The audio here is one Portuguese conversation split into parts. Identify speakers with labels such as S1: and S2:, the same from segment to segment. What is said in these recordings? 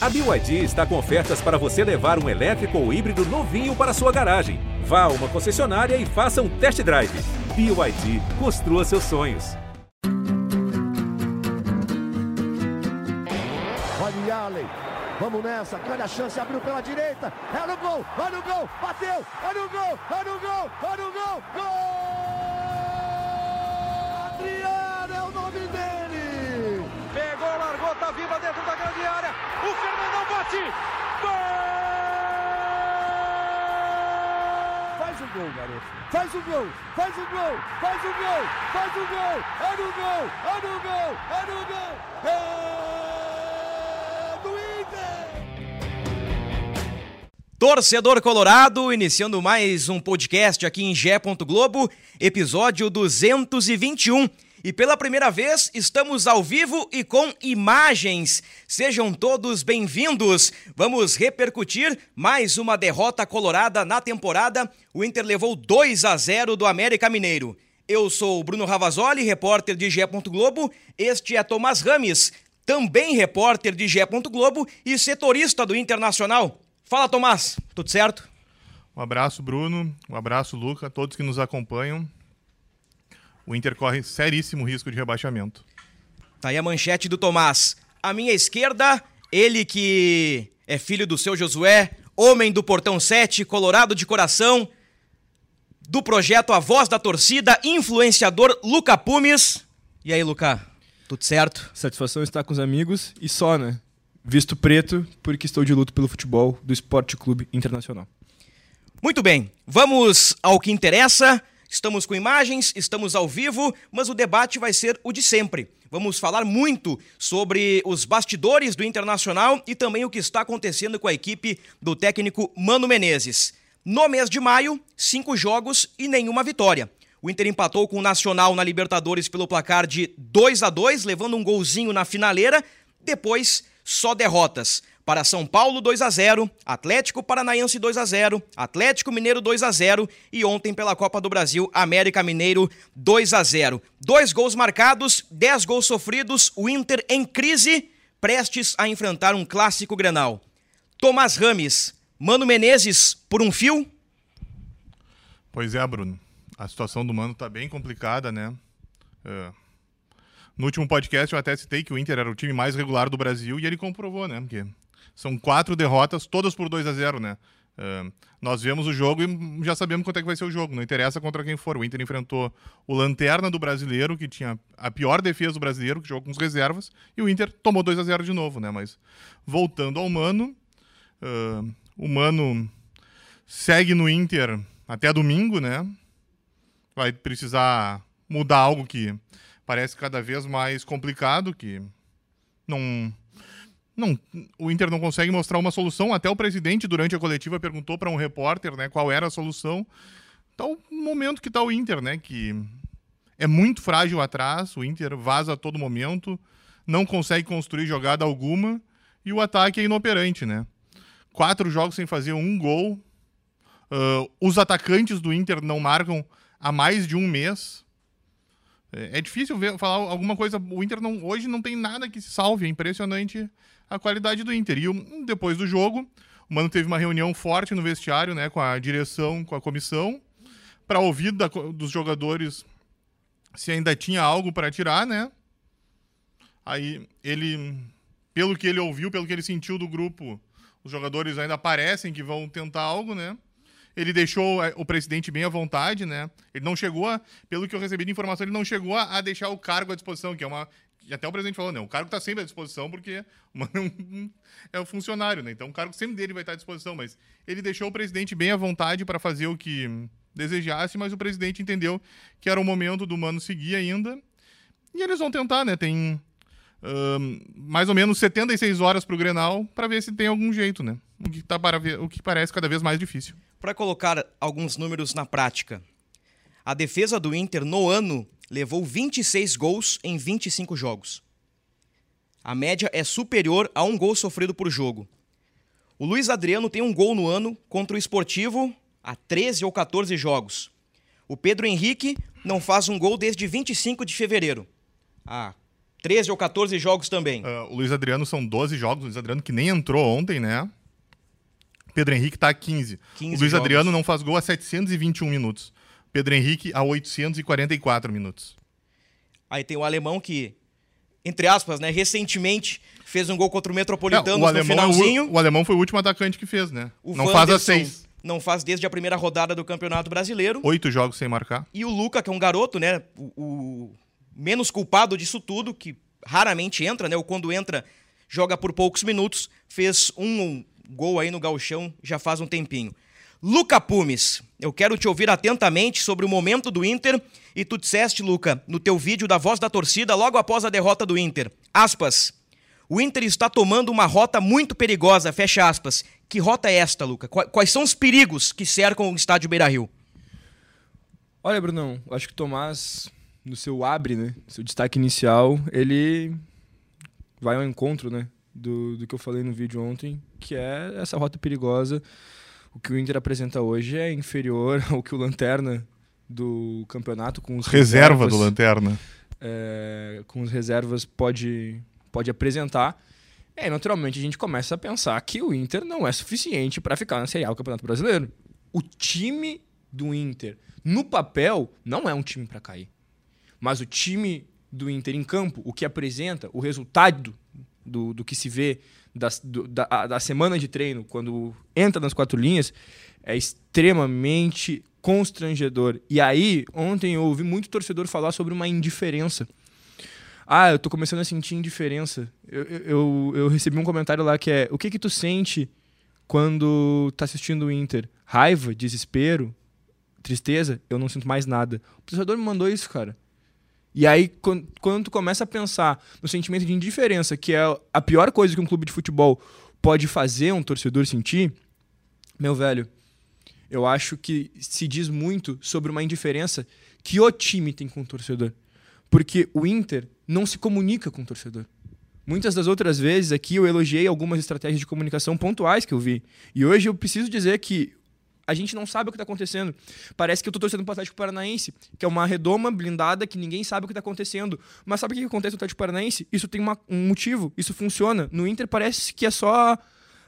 S1: A BYD está com ofertas para você levar um elétrico ou híbrido novinho para sua garagem. Vá a uma concessionária e faça um test drive. BYD, construa seus sonhos.
S2: Olha Allen, vamos nessa, grande a chance, abriu pela direita, é no gol, olha o gol, bateu, olha o gol, olha o gol, olha o gol, gol! Adriano é o nome dele!
S3: Pegou, largou, tá viva dentro da grande área, o Fernandão bate, gol!
S2: Faz o gol, garoto, faz o gol, faz o gol, faz o gol, faz o gol, é no gol, é no gol, é no gol, é do Inter!
S4: Torcedor Colorado, iniciando mais um podcast aqui em Gé. Globo, episódio 221. E pela primeira vez estamos ao vivo e com imagens. Sejam todos bem-vindos. Vamos repercutir mais uma derrota colorada na temporada. O Inter levou 2 a 0 do América Mineiro. Eu sou Bruno Ravazoli, repórter de Gé. Globo. Este é Tomás Rames, também repórter de Gé. Globo e setorista do Internacional. Fala, Tomás. Tudo certo?
S5: Um abraço, Bruno. Um abraço, Luca, todos que nos acompanham. O Inter corre seríssimo risco de rebaixamento.
S4: Tá aí a manchete do Tomás. À minha esquerda, ele que é filho do seu Josué, homem do Portão 7, colorado de coração, do projeto A Voz da Torcida, influenciador Luca Pumes. E aí, Luca? Tudo certo?
S6: Satisfação estar com os amigos e só, né? Visto preto, porque estou de luto pelo futebol do Esporte Clube Internacional.
S4: Muito bem, vamos ao que interessa. Estamos com imagens, estamos ao vivo, mas o debate vai ser o de sempre. Vamos falar muito sobre os bastidores do Internacional e também o que está acontecendo com a equipe do técnico Mano Menezes. No mês de maio, cinco jogos e nenhuma vitória. O Inter empatou com o Nacional na Libertadores pelo placar de 2 a 2 levando um golzinho na finaleira. Depois, só derrotas. Para São Paulo 2 a 0, Atlético Paranaense 2 a 0, Atlético Mineiro 2 a 0 e ontem pela Copa do Brasil América Mineiro 2 a 0. Dois gols marcados, 10 gols sofridos, o Inter em crise, prestes a enfrentar um clássico Grenal. Tomás Rames, Mano Menezes por um fio?
S5: Pois é, Bruno. A situação do Mano tá bem complicada, né? Uh, no último podcast eu até citei que o Inter era o time mais regular do Brasil e ele comprovou, né? Porque são quatro derrotas, todas por 2 a 0 né? Uh, nós vemos o jogo e já sabemos quanto é que vai ser o jogo. Não interessa contra quem for. O Inter enfrentou o Lanterna do Brasileiro, que tinha a pior defesa do Brasileiro, que jogou com os reservas, e o Inter tomou 2 a 0 de novo, né? Mas voltando ao Mano, uh, o Mano segue no Inter até domingo, né? Vai precisar mudar algo que parece cada vez mais complicado, que não não, o Inter não consegue mostrar uma solução. Até o presidente, durante a coletiva, perguntou para um repórter né, qual era a solução. Então, o momento que está o Inter, né? Que é muito frágil atrás, o Inter vaza a todo momento, não consegue construir jogada alguma e o ataque é inoperante, né? Quatro jogos sem fazer um gol. Uh, os atacantes do Inter não marcam há mais de um mês. É, é difícil ver, falar alguma coisa. O Inter não, hoje não tem nada que se salve. É impressionante a qualidade do Inter. E depois do jogo, o Mano teve uma reunião forte no vestiário, né, com a direção, com a comissão, para ouvir da, dos jogadores se ainda tinha algo para tirar, né? Aí ele, pelo que ele ouviu, pelo que ele sentiu do grupo, os jogadores ainda parecem que vão tentar algo, né? Ele deixou o presidente bem à vontade, né? Ele não chegou a, pelo que eu recebi de informação, ele não chegou a deixar o cargo à disposição, que é uma e até o presidente falou, né? O cargo está sempre à disposição porque é o funcionário, né? Então o cargo sempre dele vai estar à disposição, mas ele deixou o presidente bem à vontade para fazer o que desejasse, mas o presidente entendeu que era o momento do Mano seguir ainda. E eles vão tentar, né? Tem mais ou menos 76 horas para o Grenal para ver se tem algum jeito, né? O que, tá para ver, o que parece cada vez mais difícil.
S4: Para colocar alguns números na prática, a defesa do Inter no ano levou 26 gols em 25 jogos. A média é superior a um gol sofrido por jogo. O Luiz Adriano tem um gol no ano contra o Esportivo há 13 ou 14 jogos. O Pedro Henrique não faz um gol desde 25 de fevereiro, há 13 ou 14 jogos também.
S5: Uh, o Luiz Adriano são 12 jogos. O Luiz Adriano que nem entrou ontem, né? Pedro Henrique tá a 15.
S4: 15
S5: o Luiz
S4: jogos.
S5: Adriano não faz gol a 721 minutos. Pedro Henrique a 844 minutos.
S4: Aí tem o alemão que, entre aspas, né, recentemente fez um gol contra o Metropolitanos
S5: É, o,
S4: no
S5: alemão é
S4: finalzinho.
S5: o, o alemão foi o último atacante que fez, né?
S4: O
S5: não faz a seis.
S4: Não faz desde a primeira rodada do Campeonato Brasileiro.
S5: Oito jogos sem marcar.
S4: E o Luca, que é um garoto, né? O, o menos culpado disso tudo, que raramente entra, né? Ou quando entra, joga por poucos minutos. Fez um gol aí no Gauchão já faz um tempinho. Luca Pumes, eu quero te ouvir atentamente sobre o momento do Inter. E tu disseste, Luca, no teu vídeo da voz da torcida, logo após a derrota do Inter. Aspas. O Inter está tomando uma rota muito perigosa, fecha aspas. Que rota é esta, Luca? Quais são os perigos que cercam o estádio Beira-Rio?
S6: Olha, Brunão, acho que o Tomás, no seu abre, né, seu destaque inicial, ele vai ao encontro, né, do, do que eu falei no vídeo ontem, que é essa rota perigosa. O que o Inter apresenta hoje é inferior ao que o Lanterna do campeonato com os
S5: Reserva
S6: reservas,
S5: do Lanterna.
S6: é, com os reservas pode, pode apresentar. Aí, naturalmente, a gente começa a pensar que o Inter não é suficiente para ficar na Série A do Campeonato Brasileiro. O time do Inter, no papel, não é um time para cair. Mas o time do Inter em campo, o que apresenta, o resultado do, do que se vê da, da, da semana de treino, quando entra nas quatro linhas, é extremamente constrangedor. E aí, ontem eu ouvi muito torcedor falar sobre uma indiferença. Ah, eu tô começando a sentir indiferença. Eu, eu, eu recebi um comentário lá que é: o que que tu sente quando tá assistindo o Inter? Raiva, desespero, tristeza? Eu não sinto mais nada. O torcedor me mandou isso, cara. E aí, quando, tu começa a pensar no sentimento de indiferença, que é a pior coisa que um clube de futebol pode fazer um torcedor sentir, meu velho, eu acho que se diz muito sobre uma indiferença que o time tem com o torcedor. Porque o Inter não se comunica com o torcedor. Muitas das outras vezes aqui eu elogiei algumas estratégias de comunicação pontuais que eu vi. E hoje eu preciso dizer que a gente não sabe o que está acontecendo. Parece que eu estou torcendo para o Atlético Paranaense, que é uma redoma blindada que ninguém sabe o que está acontecendo. Mas sabe o que acontece no Atlético Paranaense? Isso tem uma, um motivo, isso funciona. No Inter parece que é só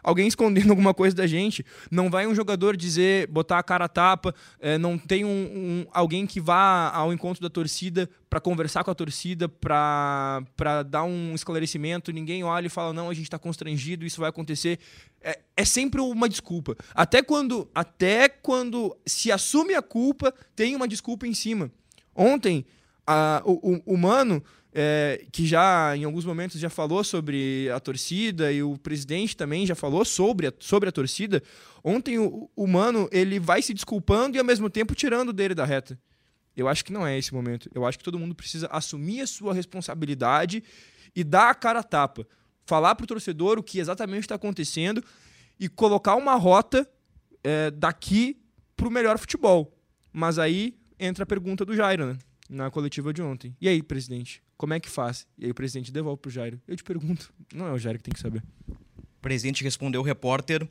S6: alguém escondendo alguma coisa da gente. Não vai um jogador dizer, botar a cara a tapa, é, não tem um, um, alguém que vá ao encontro da torcida para conversar com a torcida, para dar um esclarecimento. Ninguém olha e fala, não, a gente está constrangido, isso vai acontecer. É, é, sempre uma desculpa. Até quando, até quando se assume a culpa, tem uma desculpa em cima. Ontem, a, o, o, o Mano é, que já em alguns momentos já falou sobre a torcida e o presidente também já falou sobre a, sobre a torcida. Ontem o, o Mano ele vai se desculpando e ao mesmo tempo tirando dele da reta. Eu acho que não é esse momento. Eu acho que todo mundo precisa assumir a sua responsabilidade e dar a cara a tapa. Falar para o torcedor o que exatamente está acontecendo e colocar uma rota é, daqui para o melhor futebol. Mas aí entra a pergunta do Jairo, né? Na coletiva de ontem. E aí, presidente? Como é que faz? E aí o presidente devolve pro Jairo. Eu te pergunto, não é o Jairo que tem que saber.
S4: O presidente respondeu o repórter,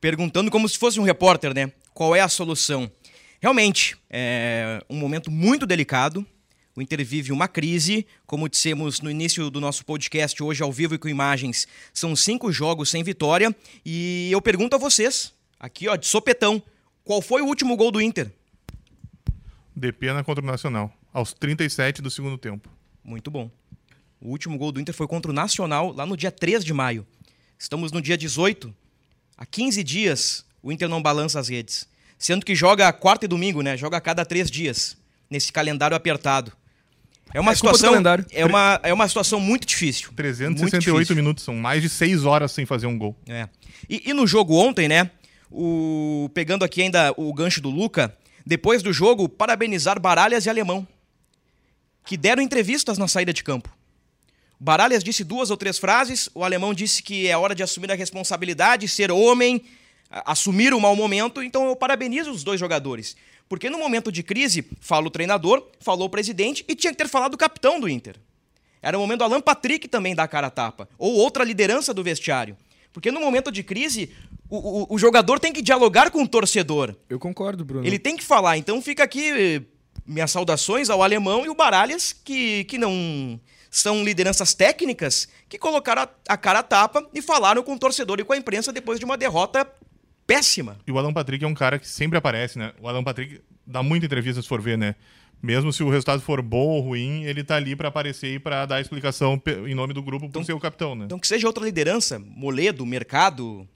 S4: perguntando como se fosse um repórter, né? Qual é a solução? Realmente, é um momento muito delicado. O Inter vive uma crise. Como dissemos no início do nosso podcast, hoje ao vivo e com imagens, são cinco jogos sem vitória. E eu pergunto a vocês, aqui ó, de sopetão, qual foi o último gol do Inter?
S5: De pena contra o Nacional, aos 37 do segundo tempo.
S4: Muito bom. O último gol do Inter foi contra o Nacional, lá no dia 3 de maio. Estamos no dia 18. Há 15 dias, o Inter não balança as redes. Sendo que joga quarta e domingo, né? Joga a cada três dias, nesse calendário apertado. É uma,
S6: É
S4: situação, é, uma, é uma situação muito difícil. Muito
S5: 368
S4: difícil.
S5: minutos, são mais de 6 horas sem fazer um gol.
S4: É. E, e no jogo ontem, né? O, pegando aqui ainda o gancho do Luca, depois do jogo, parabenizar Baralhas e Alemão, que deram entrevistas na saída de campo. Baralhas disse duas ou três frases, o alemão disse que é hora de assumir a responsabilidade, ser homem, assumir o mau momento, então eu parabenizo os dois jogadores. Porque no momento de crise, fala o treinador, falou o presidente e tinha que ter falado o capitão do Inter. Era o momento do Alan Patrick também dar a cara a tapa. Ou outra liderança do vestiário. Porque no momento de crise, o, o- o jogador tem que dialogar com o torcedor.
S6: Eu concordo, Bruno.
S4: Ele tem que falar. Então fica aqui eh, minhas saudações ao alemão e o Baralhas, que, que não são lideranças técnicas que colocaram a, cara a tapa e falaram com o torcedor e com a imprensa depois de uma derrota péssima.
S5: E o Alan Patrick é um cara que sempre aparece, né? O Alan Patrick dá muita entrevista se for ver, né? Mesmo se o resultado for bom ou ruim, ele tá ali para aparecer e para dar explicação em nome do grupo por ser o capitão, né?
S4: Então que seja outra liderança, Moledo, Mercado,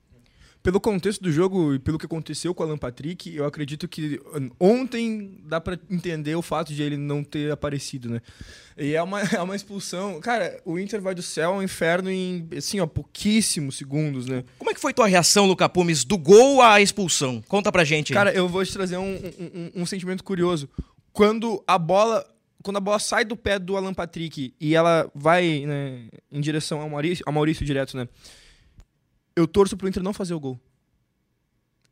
S6: Pelo contexto do jogo e pelo que aconteceu com o Alan Patrick, eu acredito que ontem dá pra entender o fato de ele não ter aparecido, né? E é uma, é uma expulsão. Cara, o Inter vai do céu ao inferno em, assim, ó, pouquíssimos segundos, né?
S4: Como é que foi tua reação, Luca Pumes, do gol à expulsão? Conta pra gente aí.
S6: Cara, eu vou te trazer um, um- um- um sentimento curioso. Quando a bola. Quando a bola sai do pé do Alan Patrick e ela vai né, em direção ao Maurício, ao Maurício direto, né? Eu torço pro Inter não fazer o gol.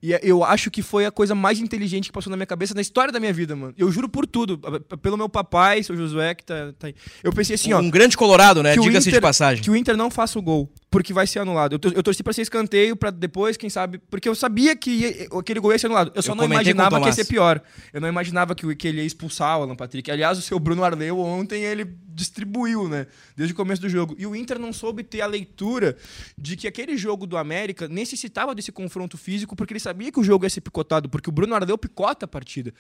S6: E é- eu acho que foi a coisa mais inteligente que passou na minha cabeça na história da minha vida, mano. Eu juro por tudo. Pelo meu papai, seu Josué, que tá, tá aí. Eu pensei assim, ó.
S4: um grande colorado, né? Diga-se de passagem.
S6: Que o Inter não faça o gol, porque vai ser anulado. Eu, tor- eu torci pra ser escanteio, pra depois, quem sabe. Porque eu sabia que ia- aquele gol ia ser anulado. Eu só
S4: Eu
S6: não imaginava que ia ser pior. Eu não imaginava que, que ele ia expulsar o Alan Patrick. Aliás, o seu Bruno Arleu ontem ele distribuiu, né? Desde o começo do jogo. E o Inter não soube ter a leitura de que aquele jogo do América necessitava desse confronto físico, porque ele sabia que o jogo ia ser picotado, porque o Bruno Arleu picota a partida.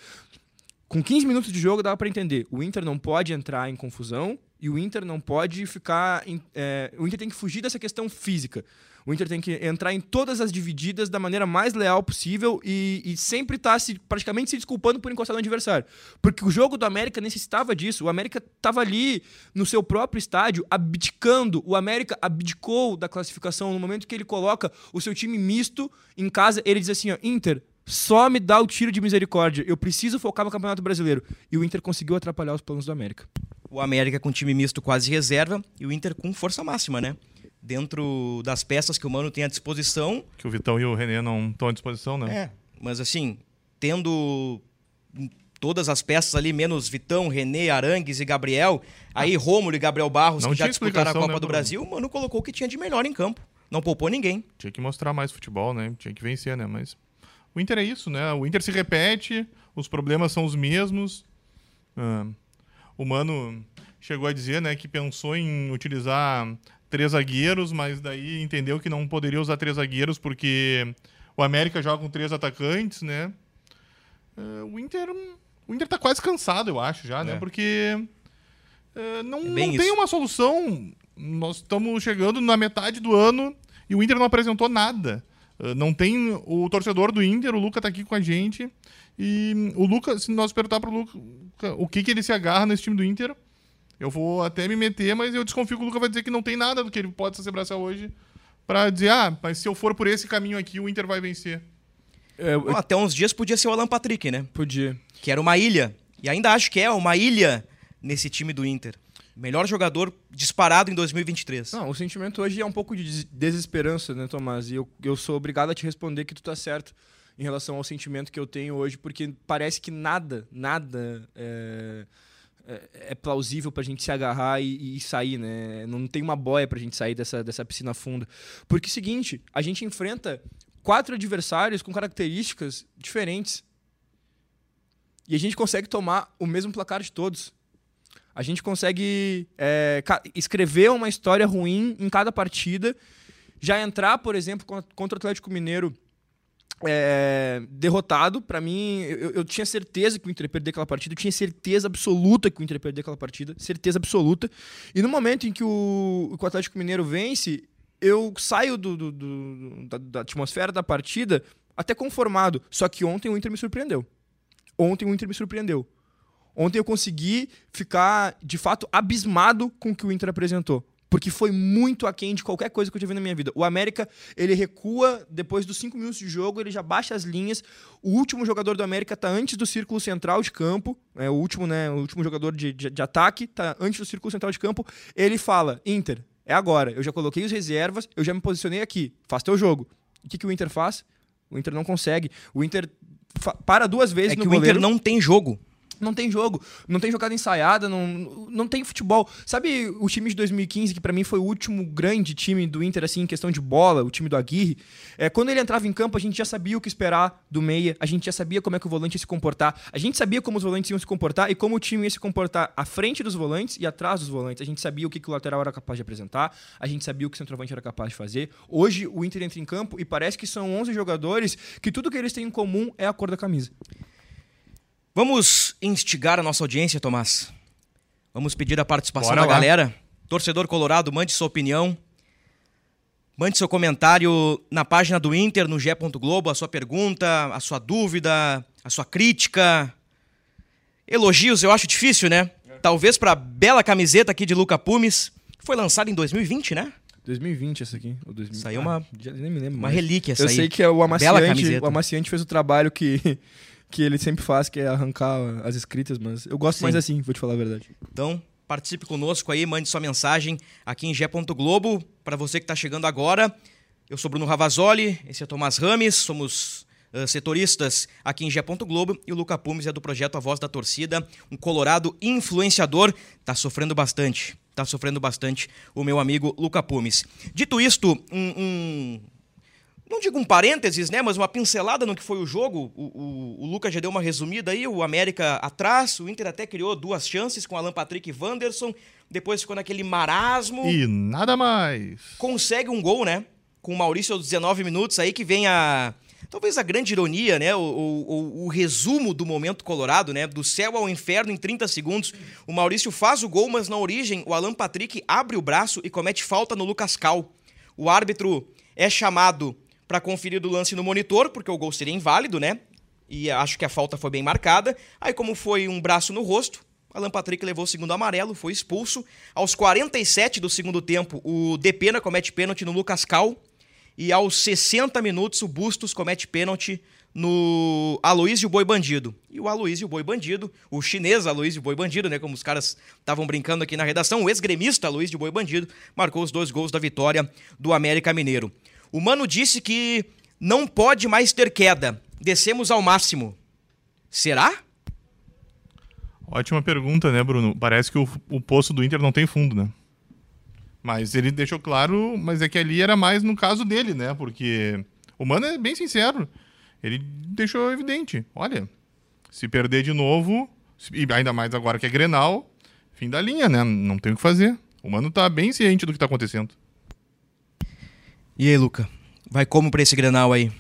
S6: Com 15 minutos de jogo dava pra entender. O Inter não pode entrar em confusão e o Inter não pode ficar. é, o Inter tem que fugir dessa questão física. O Inter tem que entrar em todas as divididas da maneira mais leal possível e, e sempre estar se, praticamente se desculpando por encostar no adversário. Porque o jogo do América necessitava disso. O América estava ali no seu próprio estádio, abdicando. O América abdicou da classificação no momento que ele coloca o seu time misto em casa. Ele diz assim: ó, Inter, só me dá o tiro de misericórdia. Eu preciso focar no Campeonato Brasileiro. E o Inter conseguiu atrapalhar os planos do América.
S4: O América com time misto quase reserva e o Inter com força máxima, né? Dentro das peças que o Mano tem à disposição.
S5: Que o Vitão e o René não estão à disposição, né?
S4: É. Mas assim, tendo todas as peças ali, menos Vitão, René, Arangues e Gabriel, aí Rômulo e Gabriel Barros,
S5: Não
S4: que já disputaram a Copa
S5: né,
S4: do? Brasil, o Mano colocou o que tinha de melhor em campo. Não poupou ninguém.
S5: Tinha que mostrar mais futebol, né? Tinha que vencer, né? Mas o Inter é isso, né? O Inter se repete, os problemas são os mesmos. Ah, o Mano chegou a dizer, né, que pensou em utilizar três zagueiros, mas daí entendeu que não poderia usar três zagueiros porque o América joga com três atacantes, né? Ah, o Inter, o Inter tá quase cansado, eu acho já, né?
S4: É.
S5: Porque ah, não,
S4: É
S5: não tem
S4: isso.
S5: uma solução. Nós estamos chegando na metade do ano e o Inter não apresentou nada. Uh, Não tem o torcedor do Inter, o Luca tá aqui com a gente. E o Luca, se nós perguntar pro Luca o que, que ele se agarra nesse time do Inter, eu vou até me meter, mas eu desconfio que o Luca vai dizer que não tem nada do que ele pode se abraçar hoje pra dizer, ah, mas se eu for por esse caminho aqui, o Inter vai vencer.
S6: É,
S4: Bom, até uns dias podia ser o Alan Patrick, né?
S6: podia.
S4: Que era uma ilha. E ainda acho que é uma ilha nesse time do Inter. Melhor jogador disparado em 2023.
S6: Não, o sentimento hoje é um pouco de des- desesperança, né, Tomás? E eu, eu sou obrigado a te responder que tu tá certo em relação ao sentimento que eu tenho hoje, porque parece que nada, nada é, é, é plausível pra gente se agarrar e, e sair, né? Não tem uma boia pra gente sair dessa, dessa piscina funda. Porque é o seguinte, a gente enfrenta quatro adversários com características diferentes. E a gente consegue tomar o mesmo placar de todos. A gente consegue é, escrever uma história ruim em cada partida. Já entrar, por exemplo, con- contra o Atlético Mineiro é, derrotado. Para mim, eu, eu tinha certeza que o Inter ia perder aquela partida. Eu tinha certeza absoluta que o Inter ia perder aquela partida. Certeza absoluta. E no momento em que o, o Atlético Mineiro vence, eu saio do- do- do- da, da atmosfera da partida até conformado. Só que ontem o Inter me surpreendeu. Ontem o Inter me surpreendeu. Ontem eu consegui ficar, de fato, abismado com o que o Inter apresentou. Porque foi muito aquém de qualquer coisa que eu já vi na minha vida. O América, ele recua, depois dos cinco minutos de jogo, ele já baixa as linhas. O último jogador do América tá antes do círculo central de campo. É, o, último, né, o último jogador de, de, de ataque tá antes do círculo central de campo. Ele fala, Inter, é agora. Eu já coloquei os reservas, eu já me posicionei aqui. Faz teu jogo. O que, que o Inter faz? O Inter não consegue. O Inter para duas vezes
S4: É
S6: no
S4: que o
S6: goleiro.
S4: Inter não tem jogo.
S6: Não tem jogo, não tem jogada ensaiada, não, não tem futebol. Sabe o time de 2015, que pra mim foi o último grande time do Inter, assim, em questão de bola, o time do Aguirre? É, quando ele entrava em campo, a gente já sabia o que esperar do meia, a gente já sabia como é que o volante ia se comportar, a gente sabia como os volantes iam se comportar e como o time ia se comportar à frente dos volantes e atrás dos volantes. A gente sabia o que, que o lateral era capaz de apresentar, a gente sabia o que o centroavante era capaz de fazer. Hoje o Inter entra em campo e parece que são 11 jogadores que tudo que eles têm em comum é a cor da camisa.
S4: Vamos instigar a nossa audiência, Tomás. Vamos pedir a participação
S5: Bora
S4: da
S5: lá.
S4: galera. Torcedor Colorado, mande sua opinião. Mande seu comentário na página do Inter, no G. Globo, a sua pergunta, a sua dúvida, a sua crítica. Elogios eu acho difícil, né? Talvez pra bela camiseta aqui de Luca Pumes. Foi lançada em 2020, né?
S6: 2020 essa aqui. Ou 2000.
S4: Saiu uma-
S6: já nem me lembro
S4: Uma
S6: mais.
S4: relíquia essa
S6: Eu
S4: aí.
S6: sei que é o amaciante, o amaciante fez o trabalho que, que ele sempre faz, que é arrancar as escritas, mas eu gosto
S4: Sim.
S6: mais assim, vou te falar a verdade.
S4: Então, participe conosco aí, mande sua mensagem aqui em G. Globo. Para você que está chegando agora, eu sou Bruno Ravazoli, esse é Tomás Rames, somos ah, setoristas aqui em G. Globo e o Luca Pumes é do projeto A Voz da Torcida, um colorado influenciador. Tá sofrendo bastante, tá sofrendo bastante o meu amigo Luca Pumes. Dito isto, um- um não digo um parênteses, né? Mas uma pincelada no que foi o jogo. O, o, o Lucas já deu uma resumida aí. O América atrás. O Inter até criou duas chances com Alan Patrick e Wanderson. Depois ficou naquele marasmo.
S5: E nada mais.
S4: Consegue um gol, né? Com o Maurício aos 19 minutos. Aí que vem a. Talvez a grande ironia, né? O, o, o- resumo do momento colorado, né? Do céu ao inferno em 30 segundos. O Maurício faz o gol, mas na origem o Alan Patrick abre o braço e comete falta no Lucas Cal. O árbitro é chamado para conferir o lance no monitor, porque o gol seria inválido, né? E acho que a falta foi bem marcada. Aí, como foi um braço no rosto, Alan Patrick levou o segundo amarelo, foi expulso. Aos 47 do segundo tempo, o Depena comete pênalti no Lucas Cal. E aos 60 minutos, o Bustos comete pênalti no Aloysio Boi Bandido. E o Aloysio Boi Bandido, o chinês Aloysio Boi Bandido, né, como os caras estavam brincando aqui na redação, o ex-gremista Aloysio Boi Bandido, marcou os dois gols da vitória do América Mineiro. O Mano disse que não pode mais ter queda. Descemos ao máximo. Será?
S5: Ótima pergunta, né, Bruno? Parece que o, o poço do Inter não tem fundo, né? Mas ele deixou claro, mas é que ali era mais no caso dele, né? Porque o Mano é bem sincero. Ele deixou evidente. Olha, se perder de novo, e ainda mais agora que é Grenal, fim da linha, né? Não tem o que fazer. O Mano tá bem ciente do que tá acontecendo.
S4: E aí, Luca? Vai como pra esse Grenal aí?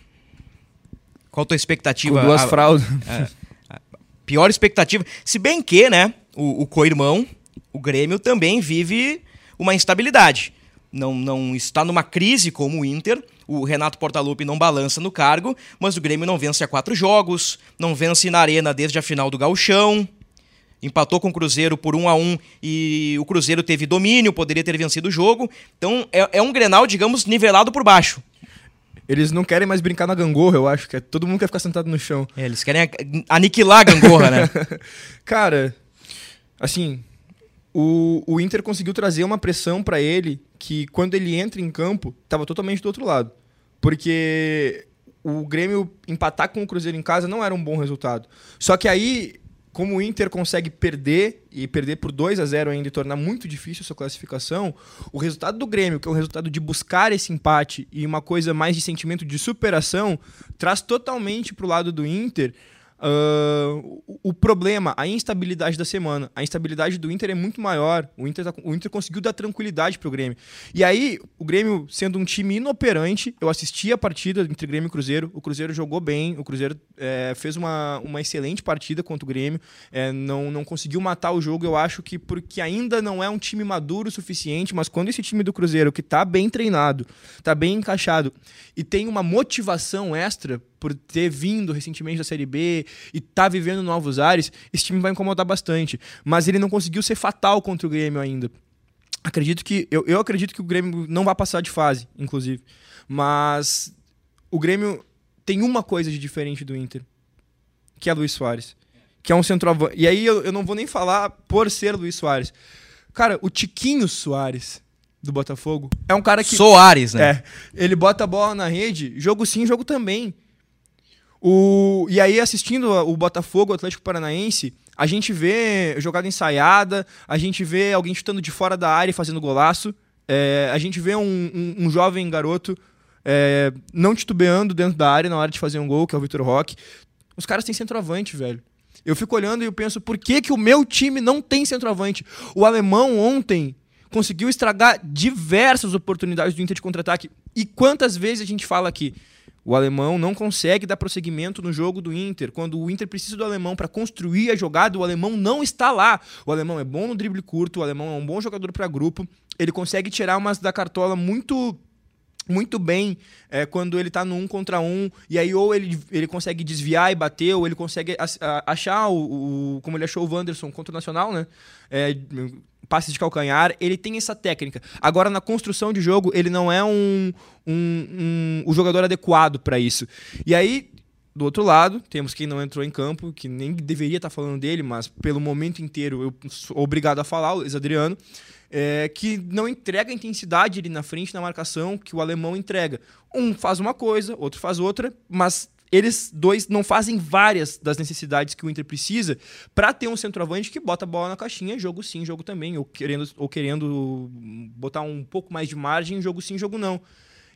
S4: Qual a tua expectativa?
S6: Com duas
S4: A-
S6: fraldas.
S4: pior expectativa. Se bem que, né, o, o co-irmão, o Grêmio, também vive uma instabilidade. Não, não está numa crise como o Inter. O Renato Portaluppi não balança no cargo, mas o Grêmio não vence há quatro jogos, não vence na arena desde a final do Gauchão. Empatou com o Cruzeiro por 1 a 1 e o Cruzeiro teve domínio, poderia ter vencido o jogo. Então é, é um Grenal, digamos, nivelado por baixo.
S6: Eles não querem mais brincar na gangorra, eu acho, que é, todo mundo quer ficar sentado no chão.
S4: É, eles querem aniquilar a gangorra, né?
S6: Cara, assim, o, o Inter conseguiu trazer uma pressão pra ele que quando ele entra em campo, tava totalmente do outro lado. Porque o Grêmio empatar com o Cruzeiro em casa não era um bom resultado. Só que aí, como o Inter consegue perder e perder por 2 a 0 ainda e tornar muito difícil a sua classificação, o resultado do Grêmio, que é um resultado de buscar esse empate e uma coisa mais de sentimento de superação, traz totalmente pro lado do Inter ah, o, problema, a instabilidade da semana. A instabilidade do Inter é muito maior. O Inter, tá- o Inter conseguiu dar tranquilidade pro Grêmio. E aí, o Grêmio sendo um time inoperante, eu assisti a partida entre Grêmio e Cruzeiro. O Cruzeiro jogou bem, o Cruzeiro eh, fez uma, uma excelente partida contra o Grêmio. Eh, não, não conseguiu matar o jogo, eu acho que porque ainda não é um time maduro o suficiente, mas quando esse time do Cruzeiro, que tá bem treinado, tá bem encaixado e tem uma motivação extra por ter vindo recentemente da Série B e tá vivendo novos ares, esse time vai incomodar bastante. Mas ele não conseguiu ser fatal contra o Grêmio ainda. Acredito que. Eu, eu acredito que o Grêmio não vai passar de fase, inclusive. Mas o Grêmio tem uma coisa de diferente do Inter, que é Luiz Soares. Que é um centroavante. E aí eu, eu não vou nem falar por ser Luiz Soares. Cara, o Tiquinho Soares do Botafogo é um cara que.
S4: Soares, né?
S6: É. Ele bota a bola na rede, jogo sim, jogo também. O, e aí, assistindo o Botafogo, o Atlético Paranaense, A gente vê jogada ensaiada, a gente vê alguém chutando de fora da área e fazendo golaço. É, a gente vê um, um, um jovem garoto é, não titubeando dentro da área na hora de fazer um gol, que é o Vitor Roque. Os caras têm centroavante, velho. Eu fico olhando e eu penso, por que, que o meu time não tem centroavante? O alemão ontem conseguiu estragar diversas oportunidades do Inter de contra-ataque. E quantas vezes a gente fala aqui? O alemão não consegue dar prosseguimento no jogo do Inter. Quando o Inter precisa do alemão para construir a jogada, o alemão não está lá. O alemão é bom no drible curto, o alemão é um bom jogador para grupo. Ele consegue tirar umas da cartola muito muito bem é, quando ele tá no um contra um, e aí ou ele, ele consegue desviar e bater, ou ele consegue achar o, o como ele achou o Wanderson contra o Nacional, né? É, passe de calcanhar, ele tem essa técnica. Agora, na construção de jogo, ele não é um, um, um o jogador adequado para isso. E aí, do outro lado, temos quem não entrou em campo, que nem deveria estar tá falando dele, mas pelo momento inteiro eu sou obrigado a falar, o Luiz Adriano é, que não entrega a intensidade ali na frente na marcação que o alemão entrega. Um faz uma coisa, outro faz outra, mas eles dois não fazem várias das necessidades que o Inter precisa para ter um centroavante que bota a bola na caixinha, jogo sim, jogo também, ou querendo, ou querendo botar um pouco mais de margem, jogo sim, jogo não.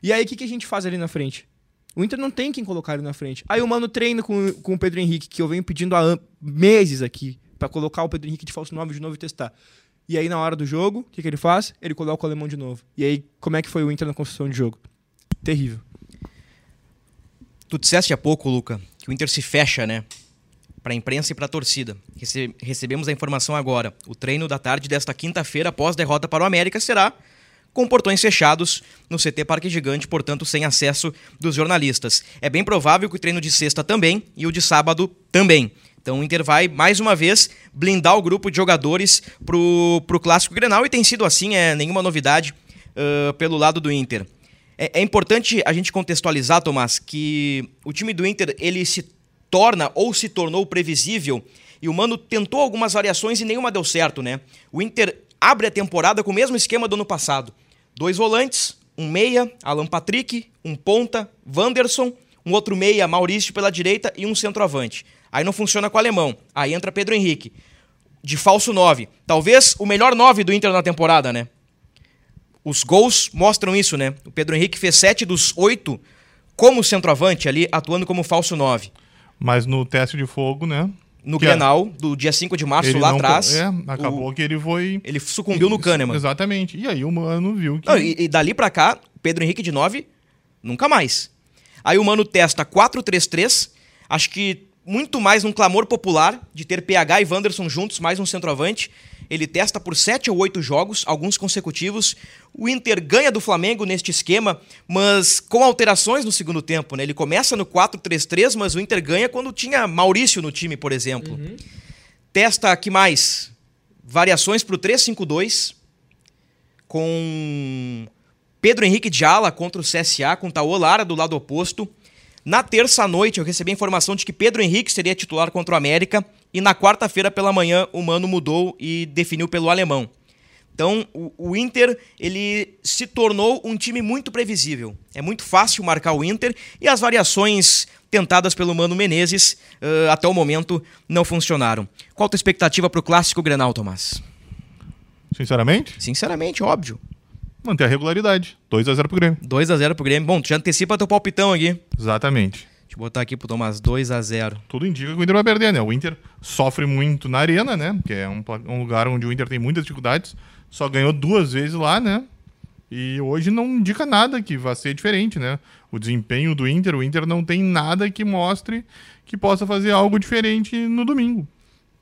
S6: E aí o que, que a gente faz ali na frente? O Inter não tem quem colocar ele na frente. Aí o Mano treina com, com o Pedro Henrique, que eu venho pedindo há meses aqui, para colocar o Pedro Henrique de falso 9 de novo e testar. E aí, na hora do jogo, o que, que ele faz? Ele coloca o alemão de novo. E aí, como é que foi o Inter na construção de jogo? Terrível.
S4: Tu disseste há pouco, Luca, que o Inter se fecha, né? Para a imprensa e para a torcida. Rece recebemos a informação agora. O treino da tarde desta quinta-feira, após derrota para o América, será com portões fechados no CT Parque Gigante, portanto sem acesso dos jornalistas. É bem provável que o treino de sexta também e o de sábado também. Então o Inter vai, mais uma vez, blindar o grupo de jogadores pro, pro Clássico Grenal e tem sido assim, é nenhuma novidade uh, pelo lado do Inter. É, é, importante a gente contextualizar, Tomás, que o time do Inter ele se torna ou se tornou previsível e o Mano tentou algumas variações e nenhuma deu certo, né? O Inter abre a temporada com o mesmo esquema do ano passado. Dois volantes, um meia, Alan Patrick, um ponta, Wanderson, um outro meia, Maurício pela direita e um centroavante. Aí não funciona com o alemão. Aí entra Pedro Henrique. De falso 9. Talvez o melhor 9 do Inter na temporada, né? Os gols mostram isso, né? O Pedro Henrique fez 7 dos 8 como centroavante ali, atuando como falso 9.
S5: Mas no teste de fogo, né?
S4: No que Grenal, é... do dia 5 de março,
S5: ele
S4: lá atrás.
S5: É, acabou o... que ele foi.
S4: Ele sucumbiu no Kahneman.
S5: Exatamente. E aí o Mano viu que.
S4: Não, e, e, dali pra cá, Pedro Henrique de 9, nunca mais. Aí o Mano testa 4-3-3. Acho que muito mais num clamor popular de ter PH e Wanderson juntos, mais um centroavante. Ele testa por sete ou oito jogos, alguns consecutivos. O Inter ganha do Flamengo neste esquema, mas com alterações no segundo tempo. Né? Ele começa no 4-3-3, mas o Inter ganha quando tinha Maurício no time, por exemplo. Uhum. Testa que mais? Variações para o 3-5-2, com Pedro Henrique de ala contra o CSA, com Taô Lara do lado oposto. Na terça-noite, eu recebi a informação de que Pedro Henrique seria titular contra o América. E na quarta-feira pela manhã, o Mano mudou e definiu pelo alemão. Então, o, o, Inter ele se tornou um time muito previsível. É muito fácil marcar o Inter e as variações tentadas pelo Mano Menezes uh, até o momento não funcionaram. Qual a tua expectativa para o clássico Grenal, Tomás?
S5: Sinceramente?
S4: Sinceramente, óbvio
S5: manter a regularidade. 2x0 pro Grêmio.
S4: 2x0 pro Grêmio. Bom, tu já antecipa teu palpitão aqui.
S5: Exatamente.
S4: Deixa eu botar aqui pro Tomás, 2x0.
S5: Tudo indica que o Inter vai perder, né? O Inter sofre muito na arena, né? Que é um, um lugar onde o Inter tem muitas dificuldades. Só ganhou duas vezes lá, né? E hoje não indica nada que vai ser diferente, né? O desempenho do Inter, o Inter não tem nada que mostre que possa fazer algo diferente no domingo.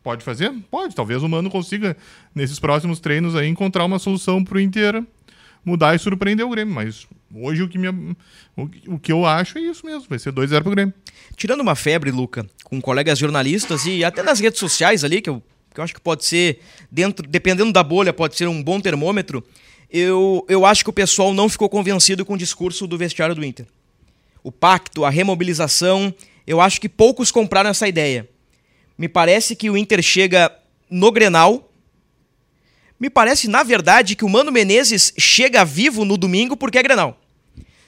S5: Pode fazer? Pode. Talvez o Mano consiga, nesses próximos treinos aí, encontrar uma solução pro Inter mudar e surpreender o Grêmio. Mas hoje o que, me, o, que eu acho é isso mesmo, vai ser 2x0 pro Grêmio.
S4: Tirando uma febre, Luca, com colegas jornalistas e até nas redes sociais ali, que eu, que eu acho que pode ser, dentro, dependendo da bolha, pode ser um bom termômetro, eu, eu acho que o pessoal não ficou convencido com o discurso do vestiário do Inter. O pacto, a remobilização, eu acho que poucos compraram essa ideia. Me parece que o Inter chega no Grenal me parece, na verdade, que o Mano Menezes chega vivo no domingo porque é Grenal.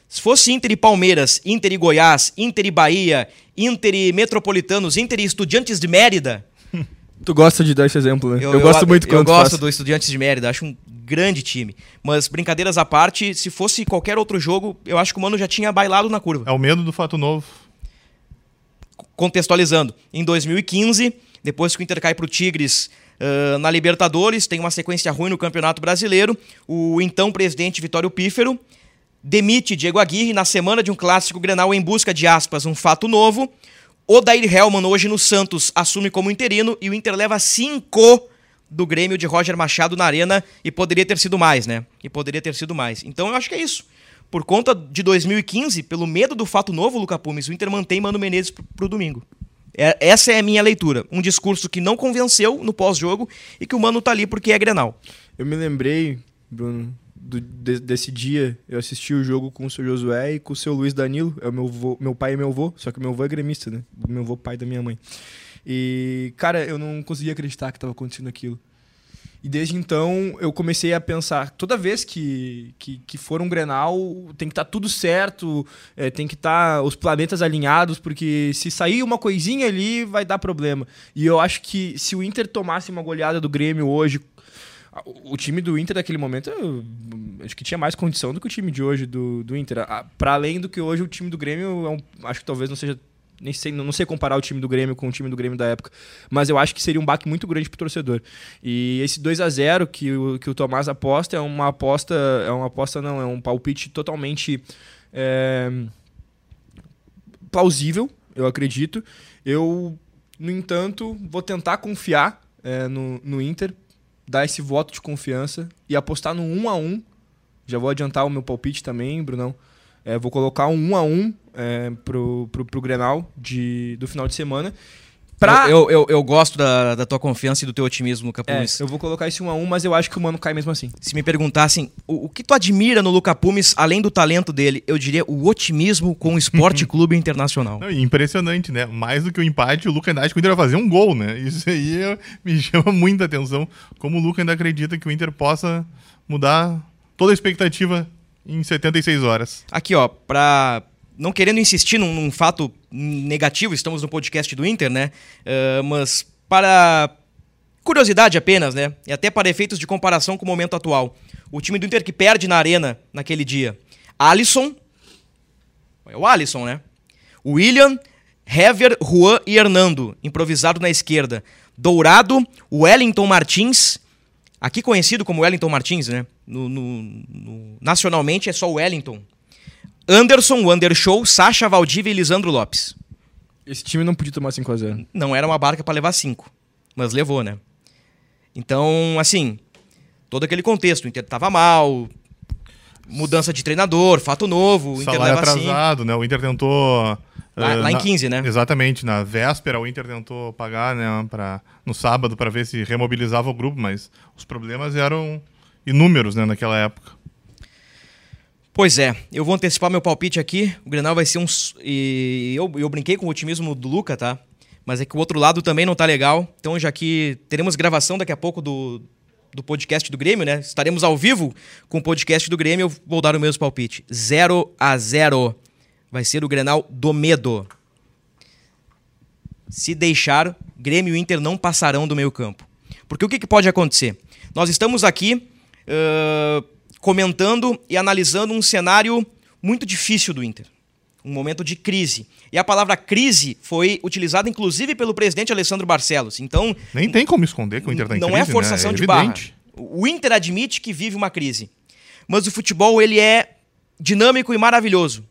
S4: Se fosse Inter e Palmeiras, Inter e Goiás, Inter e Bahia, Inter e Metropolitanos, Inter e Estudiantes de Mérida,
S6: Tu gosta de dar esse exemplo, né? Eu, gosto muito
S4: Eu
S6: quando tu
S4: gosto
S6: faz.
S4: do Estudiantes de Mérida, acho um grande time. Mas brincadeiras à parte, se fosse qualquer outro jogo, eu acho que o Mano já tinha bailado na curva.
S5: É o medo do fato novo.
S4: contextualizando, em 2015, depois que o Inter cai para o Tigres ah, na Libertadores, tem uma sequência ruim no Campeonato Brasileiro, o então presidente Vitório Pífero demite Diego Aguirre na semana de um clássico Grenal em busca de aspas, um fato novo. O Dair Hellman, hoje no Santos, assume como interino e o Inter leva cinco do Grêmio de Roger Machado na arena e poderia ter sido mais, né? E poderia ter sido mais. Então eu acho que é isso. Por conta de 2015, pelo medo do fato novo, Luca Pumes, o Inter mantém Mano Menezes pro, pro domingo. É- essa é a minha leitura. Um discurso que não convenceu no pós-jogo e que o Mano tá ali porque é Grenal.
S6: Eu me lembrei, Bruno, do- de- desse dia. Eu assisti o jogo com o seu Josué e com o seu Luiz Danilo. É o meu, vô- meu pai e meu avô, só que meu avô é gremista, né? Meu avô, pai da minha mãe. E, cara, eu não conseguia acreditar que tava acontecendo aquilo. E desde então eu comecei a pensar, toda vez que, que, que for um Grenal, tem que estar tudo certo, é, tem que estar os planetas alinhados, porque se sair uma coisinha ali, vai dar problema. E eu acho que se o Inter tomasse uma goleada do Grêmio hoje, o time do Inter naquele momento, acho que tinha mais condição do que o time de hoje do, do Inter. Para além do que hoje o time do Grêmio, é um- acho que talvez não seja. Nem sei, não sei comparar o time do Grêmio com o time do Grêmio da época, mas eu acho que seria um baque muito grande pro torcedor. E esse 2 a 0 que o, que o Tomás aposta é uma aposta. É uma aposta, não, é um palpite totalmente é, plausível, eu acredito. Eu, no entanto, vou tentar confiar é, no, no Inter, dar esse voto de confiança e apostar no 1 a 1 Já vou adiantar o meu palpite também, Brunão. É, vou colocar um 1 a 1 é, pro, pro, pro Grenal de, do final de semana. Pra...
S4: Eu, eu, eu gosto da, da tua confiança e do teu otimismo, Luca
S6: É,
S4: Pumes.
S6: eu vou colocar esse 1 a 1 mas eu acho que o Mano cai mesmo assim.
S4: Se me perguntassem o, o que tu admira no Luca Pumes, além do talento dele, eu diria o otimismo com o Esporte Clube Internacional.
S5: Não, impressionante, né? Mais do que o empate, o Luca ainda acha que o Inter vai fazer um gol, né? Isso aí é- me chama muita atenção. Como o Luca ainda acredita que o Inter possa mudar toda a expectativa em 76 horas.
S4: Aqui, ó, pra. Não querendo insistir num, num fato negativo, estamos no podcast do Inter, né? Ah, mas para curiosidade apenas, né? E até para efeitos de comparação com o momento atual. O time do Inter que perde na arena naquele dia. Alisson. É o Alisson, né? William, Hever, Juan e Hernando, improvisado na esquerda. Dourado, Wellington Martins, aqui conhecido como Wellington Martins, né? No, no- no- nacionalmente é só Wellington. Anderson, Wandershow, Sacha Valdívia e Lisandro Lopes.
S6: Esse time não podia tomar 5 a 0
S4: Não era uma barca para levar cinco, mas levou, né? Então, assim, todo aquele contexto. O Inter tava mal, mudança de treinador, fato novo, o Inter
S5: Salário
S4: leva cinco.
S5: atrasado, né? O Inter tentou.
S4: Lá-
S5: eh,
S4: lá em
S5: na-
S4: 15, né?
S5: Exatamente. Na véspera, o Inter tentou pagar né, pra, no sábado para ver se remobilizava o grupo, mas os problemas eram inúmeros né, naquela época.
S4: Pois é, eu vou antecipar meu palpite aqui. O Grenal vai ser um. E eu, eu brinquei com o otimismo do Luca, tá? Mas é que o outro lado também não tá legal. Então, já que teremos gravação daqui a pouco do, do podcast do Grêmio, né? Estaremos ao vivo com o podcast do Grêmio. Eu vou dar o mesmo palpite: 0 a 0 Vai ser o Grenal do medo. Se deixar, Grêmio e Inter não passarão do meio campo. Porque o que, que pode acontecer? Nós estamos aqui ãh, comentando e analisando um cenário muito difícil do Inter. Um momento de crise. E a palavra crise foi utilizada inclusive pelo presidente Alessandro Barcelos. Então,
S5: Nem tem como esconder que o Inter tá em
S4: não
S5: crise,
S4: é forçação
S5: né?
S4: de
S5: evidente.
S4: barra. O Inter admite que vive uma crise. Mas o futebol ele é dinâmico e maravilhoso.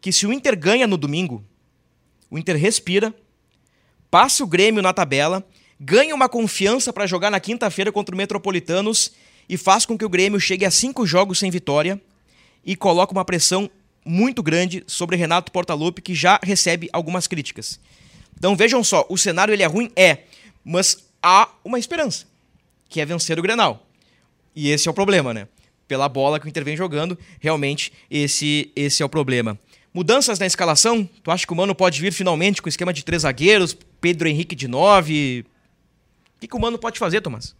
S4: Que se o Inter ganha no domingo, o Inter respira, passa o Grêmio na tabela, ganha uma confiança para jogar na quinta-feira contra o Metropolitanos e faz com que o Grêmio chegue a cinco jogos sem vitória e coloca uma pressão muito grande sobre Renato Portaluppi, que já recebe algumas críticas. Então vejam só, o cenário ele é ruim? É, mas há uma esperança, que é vencer o Grenal. E esse é o problema, né? Pela bola que o Inter vem jogando, realmente esse, esse é o problema. Mudanças na escalação? Tu acha que o Mano pode vir finalmente com esquema de três zagueiros, Pedro Henrique de nove? O que, que o Mano pode fazer, Tomás?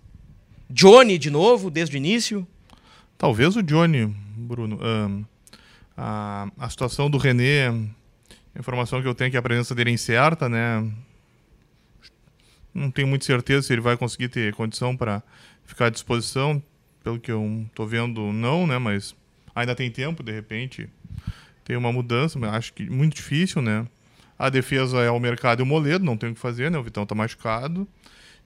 S4: Johnny de novo, desde o início?
S5: Talvez o Johnny, Bruno. a, a situação do René, a informação que eu tenho é que a presença dele é incerta, né? Não tenho muita certeza se ele vai conseguir ter condição para ficar à disposição. Pelo que eu tô vendo, não, né? Mas ainda tem tempo, de repente. Tem uma mudança, mas acho que muito difícil, né? A defesa é o mercado e o Moledo, não tem o que fazer, né? O Vitão tá machucado.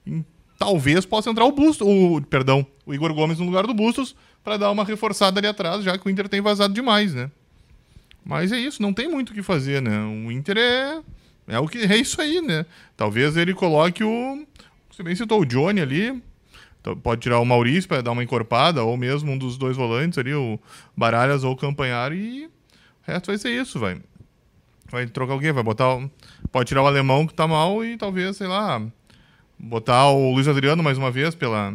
S5: E talvez possa entrar o Bustos, o perdão, o Igor Gomes no lugar do Bustos para dar uma reforçada ali atrás, já que o Inter tem vazado demais, né? Mas é isso, não tem muito o que fazer, né? O Inter é é o que é isso aí, né? Talvez ele coloque o você bem citou o Johnny ali, então, pode tirar o Maurício para dar uma encorpada ou mesmo um dos dois volantes ali, o Baralhas ou o Campanhar e resto vai ser isso, vai. Vai trocar alguém, vai botar. Pode tirar o alemão que tá mal e talvez, sei lá, botar o Luiz Adriano mais uma vez pela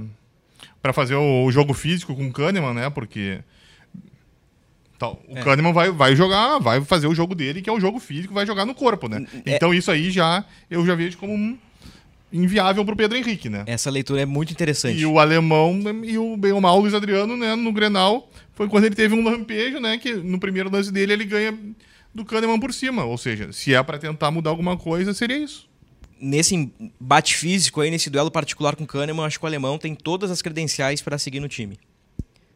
S5: para fazer o, jogo físico com o Kahneman, né? Porque então, o é. Kahneman vai, vai jogar, vai fazer o jogo dele, que é o jogo físico, vai jogar no corpo, né? É. Então isso aí já eu já vejo como um inviável pro Pedro Henrique, né?
S4: Essa leitura é muito interessante.
S5: E o alemão e o bem ou mal Luiz Adriano, né, no Grenal, foi quando ele teve um lampejo, né, que no primeiro lance dele ele ganha do Kahneman por cima. Ou seja, se é para tentar mudar alguma coisa, seria isso.
S4: Nesse bate físico aí, nesse duelo particular com o Kahneman, acho que o alemão tem todas as credenciais para seguir no time.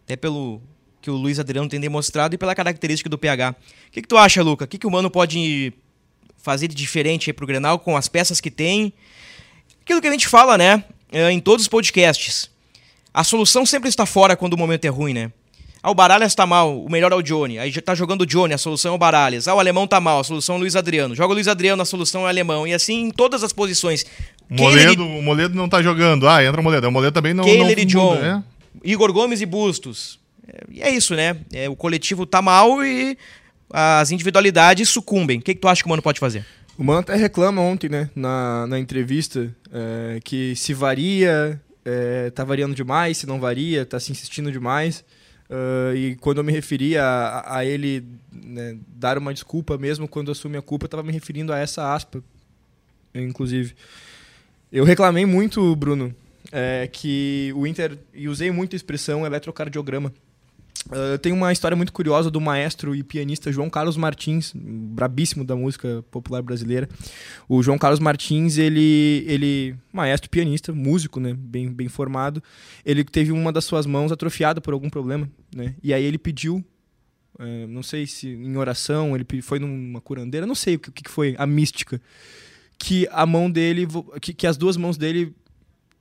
S4: Até pelo que o Luiz Adriano tem demonstrado e pela característica do PH. O que, que tu acha, Luca? O que, que o Mano pode fazer de diferente aí pro Grenal com as peças que tem? Aquilo que a gente fala, né? Eh, em todos os podcasts. A solução sempre está fora quando o momento é ruim, né? Ah, o Baralhas tá mal, o melhor é o Johnny. Aí já tá jogando o Johnny, a solução é o Baralhas. Ah, o alemão tá mal, a solução é o Luiz Adriano. Joga o Luiz Adriano, a solução é o alemão. E assim em todas as posições.
S5: Moledo, O Moledo não tá jogando. Ah, entra o Moledo. O Moledo também não.
S4: Kehler
S5: não
S4: e John. Muda, é? Igor Gomes e Bustos. É, e é isso, né? É, o coletivo tá mal e as individualidades sucumbem. O que, que tu acha que o Mano pode fazer?
S6: O Mano até reclama ontem, né, na, na entrevista, é, que se varia, é, tá variando demais, se não varia, tá se insistindo demais. Uh, e quando eu me referi a, a ele né, dar uma desculpa mesmo quando assume a culpa, eu estava me referindo a essa aspa, inclusive. Eu reclamei muito, Bruno, é, que o Inter, e usei muito a expressão eletrocardiograma, Uh, tem uma história muito curiosa do maestro e pianista João Carlos Martins, brabíssimo da música popular brasileira. O João Carlos Martins, ele, ele maestro pianista, músico, né, bem, bem formado. Ele teve uma das suas mãos atrofiada por algum problema, né? E aí ele pediu, uh, não sei se em oração, ele foi numa curandeira, não sei o que, que foi a mística, que a mão dele, que, que as duas mãos dele,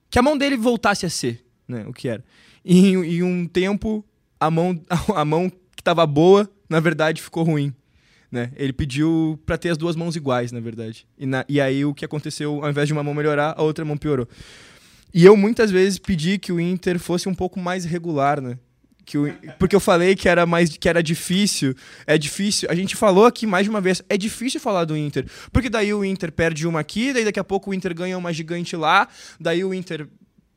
S6: que a mão dele voltasse a ser, né, o que era. E em um tempo a mão, a mão que estava boa, na verdade, ficou ruim. Né? Ele pediu para ter as duas mãos iguais, na verdade. E, na, e aí o que aconteceu, ao invés de uma mão melhorar, a outra mão piorou. E eu muitas vezes pedi que o Inter fosse um pouco mais regular, né? Que o, porque eu falei que era mais que era difícil. É difícil. A gente falou aqui mais de uma vez. É difícil falar do Inter. Porque daí o Inter perde uma aqui, daí daqui a pouco o Inter ganha uma gigante lá, daí o Inter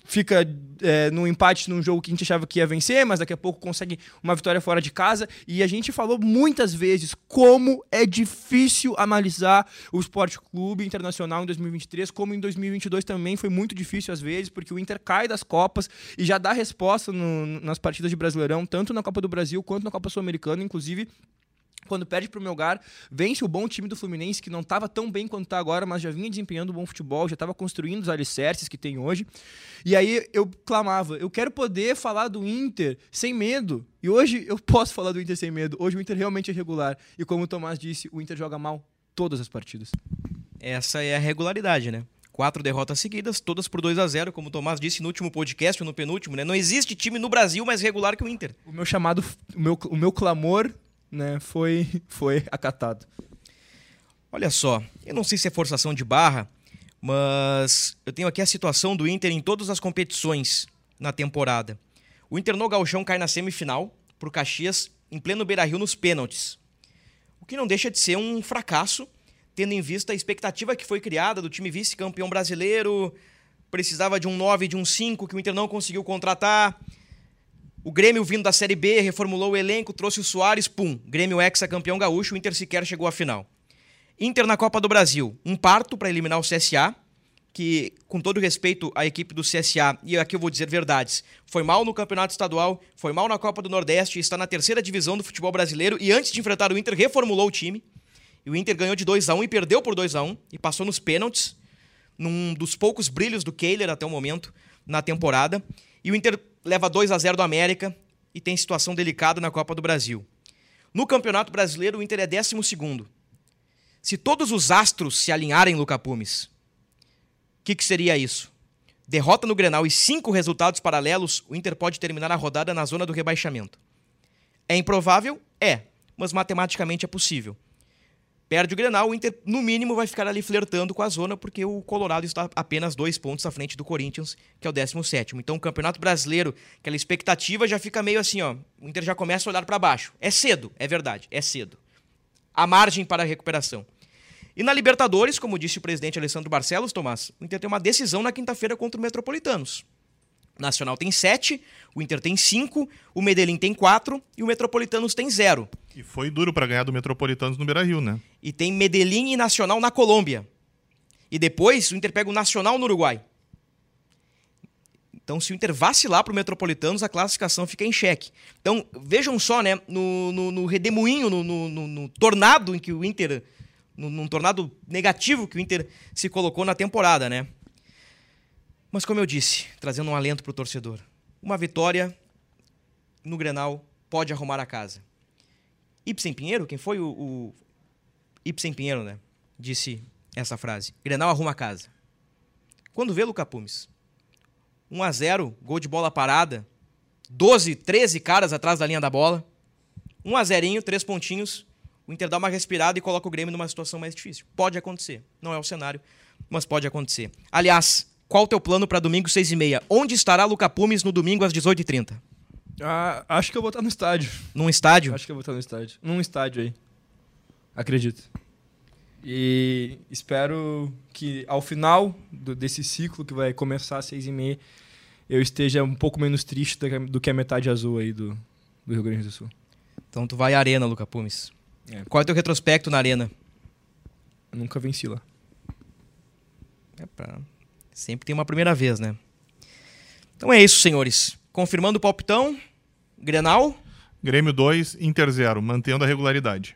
S6: fica é, no empate num jogo que a gente achava que ia vencer, mas daqui a pouco consegue uma vitória fora de casa. E a gente falou muitas vezes como é difícil analisar o Esporte Clube Internacional em 2023, como em 2022 também foi muito difícil às vezes, porque o Inter cai das Copas e já dá resposta no, nas partidas de Brasileirão, tanto na Copa do Brasil quanto na Copa Sul-Americana, inclusive quando perde para o Melgar, vence o bom time do Fluminense, que não estava tão bem quanto está agora, mas já vinha desempenhando bom futebol, já estava construindo os alicerces que tem hoje. E aí eu clamava, eu quero poder falar do Inter sem medo. E hoje eu posso falar do Inter sem medo. Hoje o Inter realmente é regular. E como o Tomás disse, o Inter joga mal todas as partidas.
S4: Essa é a regularidade, né? Quatro derrotas seguidas, todas por 2 a 0 como o Tomás disse no último podcast ou no penúltimo, né? Não existe time no Brasil mais regular que o Inter.
S6: O meu chamado, o meu, o meu clamor né, foi, foi acatado.
S4: Olha só, eu não sei se é forçação de barra, mas eu tenho aqui a situação do Inter em todas as competições na temporada. O Inter no Galchão cai na semifinal pro Caxias em pleno Beira-Rio nos pênaltis. O que não deixa de ser um fracasso, tendo em vista a expectativa que foi criada do time vice-campeão brasileiro, precisava de um 9, de um 5 que o Inter não conseguiu contratar. O Grêmio vindo da Série B, reformulou o elenco, trouxe o Soares, pum, Grêmio ex-campeão gaúcho, o Inter sequer chegou à final. Inter na Copa do Brasil, um parto para eliminar o CSA, que, com todo respeito à equipe do CSA, e aqui eu vou dizer verdades, foi mal no Campeonato Estadual, foi mal na Copa do Nordeste, está na terceira divisão do futebol brasileiro, e antes de enfrentar o Inter, reformulou o time. E o Inter ganhou de 2 a 1 e perdeu por 2 a 1 e passou nos pênaltis num dos poucos brilhos do Kehler até o momento na temporada. E o Inter leva 2 a 0 do América e tem situação delicada na Copa do Brasil. No Campeonato Brasileiro, o Inter é 12 Se todos os astros se alinharem, Luca Pumes, o que, que seria isso? Derrota no Grenal e cinco resultados paralelos, o Inter pode terminar a rodada na zona do rebaixamento. É improvável? É, mas matematicamente é possível. Perde o Grenal, o Inter, no mínimo, vai ficar ali flertando com a zona, porque o Colorado está apenas dois pontos à frente do Corinthians, que é o 17. Então, o Campeonato Brasileiro, aquela expectativa já fica meio assim, ó. O Inter já começa a olhar para baixo. É cedo, é verdade, é cedo. Há margem para a recuperação. E na Libertadores, como disse o presidente Alessandro Barcelos, Tomás, o Inter tem uma decisão na quinta-feira contra o Metropolitanos. Nacional tem sete, o Inter tem cinco, o Medellín tem quatro e o Metropolitanos tem zero.
S5: E foi duro para ganhar do Metropolitanos no Beira-Rio, né?
S4: E tem Medellín e Nacional na Colômbia. E depois o Inter pega o Nacional no Uruguai. Então, se o Inter vacilar para o Metropolitanos, a classificação fica em xeque. Então, vejam só, né? No, no, no redemoinho, no, no, no, tornado em que o Inter. num tornado negativo que o Inter se colocou na temporada, né? Mas, como eu disse, trazendo um alento para o torcedor, uma vitória no Grenal pode arrumar a casa. Ibsen Pinheiro, quem foi o, o Ibsen Pinheiro, né? Disse essa frase: Grenal arruma a casa. Quando vê Luca Pumes, 1 a 0 gol de bola parada, 12, 13 caras atrás da linha da bola, 1 a 0 três pontinhos, o Inter dá uma respirada e coloca o Grêmio numa situação mais difícil. Pode acontecer. Não é o cenário, mas pode acontecer. Aliás, qual o teu plano para domingo 6 e meia? Onde estará Luca Pumes no domingo às 18h30?
S6: Ah, acho que eu vou estar no estádio.
S4: Num estádio?
S6: Acho que eu vou estar no estádio. Num estádio aí. Acredito. E espero que ao final do, desse ciclo que vai começar às seis e meia, eu esteja um pouco menos triste do que, do que a metade azul aí do, do Rio Grande do Sul.
S4: Então tu vai à Arena, Luca Pumes. É. Qual é o teu retrospecto na Arena?
S6: Eu nunca venci lá.
S4: É pra... Sempre tem uma primeira vez, né? Então é isso, senhores. Confirmando o palpitão, Grenal.
S5: Grêmio 2, Inter 0, mantendo a regularidade.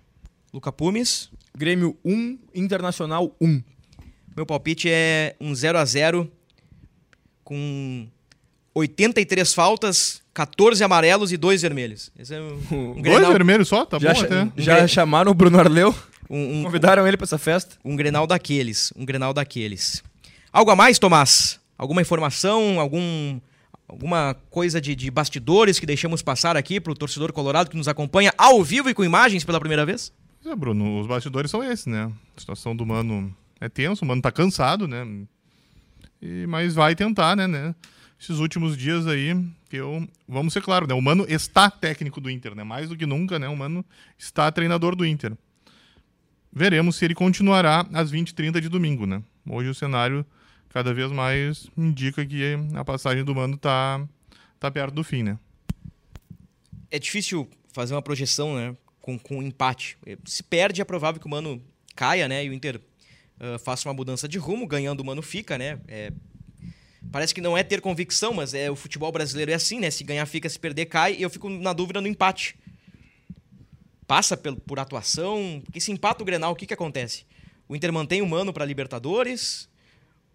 S4: Luca Pumes.
S6: Grêmio 1, Internacional 1.
S4: Meu palpite é um 0 a 0 com 83 faltas, 14 amarelos e 2 vermelhos.
S5: Esse é um, um Dois vermelhos só? Tá
S6: já
S5: bom até.
S6: Já chamaram o Bruno Arleu? Um, um, Convidaram ele para essa festa?
S4: Um Grenal daqueles. Um Grenal daqueles. Algo a mais, Tomás? Alguma informação? Algum alguma coisa de, de bastidores que deixamos passar aqui para o torcedor colorado que nos acompanha ao vivo e com imagens pela primeira vez?
S5: É, Bruno, os bastidores são esses, né? A situação do Mano é tenso, o Mano tá cansado, né? E, mas vai tentar, né, né? Esses últimos dias aí, que eu. Vamos ser claro, né? O Mano está técnico do Inter, né? Mais do que nunca, né? O Mano está treinador do Inter. Veremos se ele continuará às 20h30 de domingo, né? Hoje o cenário cada vez mais indica que a passagem do Mano tá, tá perto do fim, né?
S4: É difícil fazer uma projeção, né? Com, com empate. Se perde, é provável que o Mano caia, né? E o Inter uh, faça uma mudança de rumo, ganhando o Mano fica, né? É, parece que não é ter convicção, mas é o futebol brasileiro é assim, né? Se ganhar fica, se perder cai. E eu fico na dúvida no empate. Passa por, por atuação, porque se empata o Grenal, o que, que acontece? O Inter mantém o Mano para Libertadores,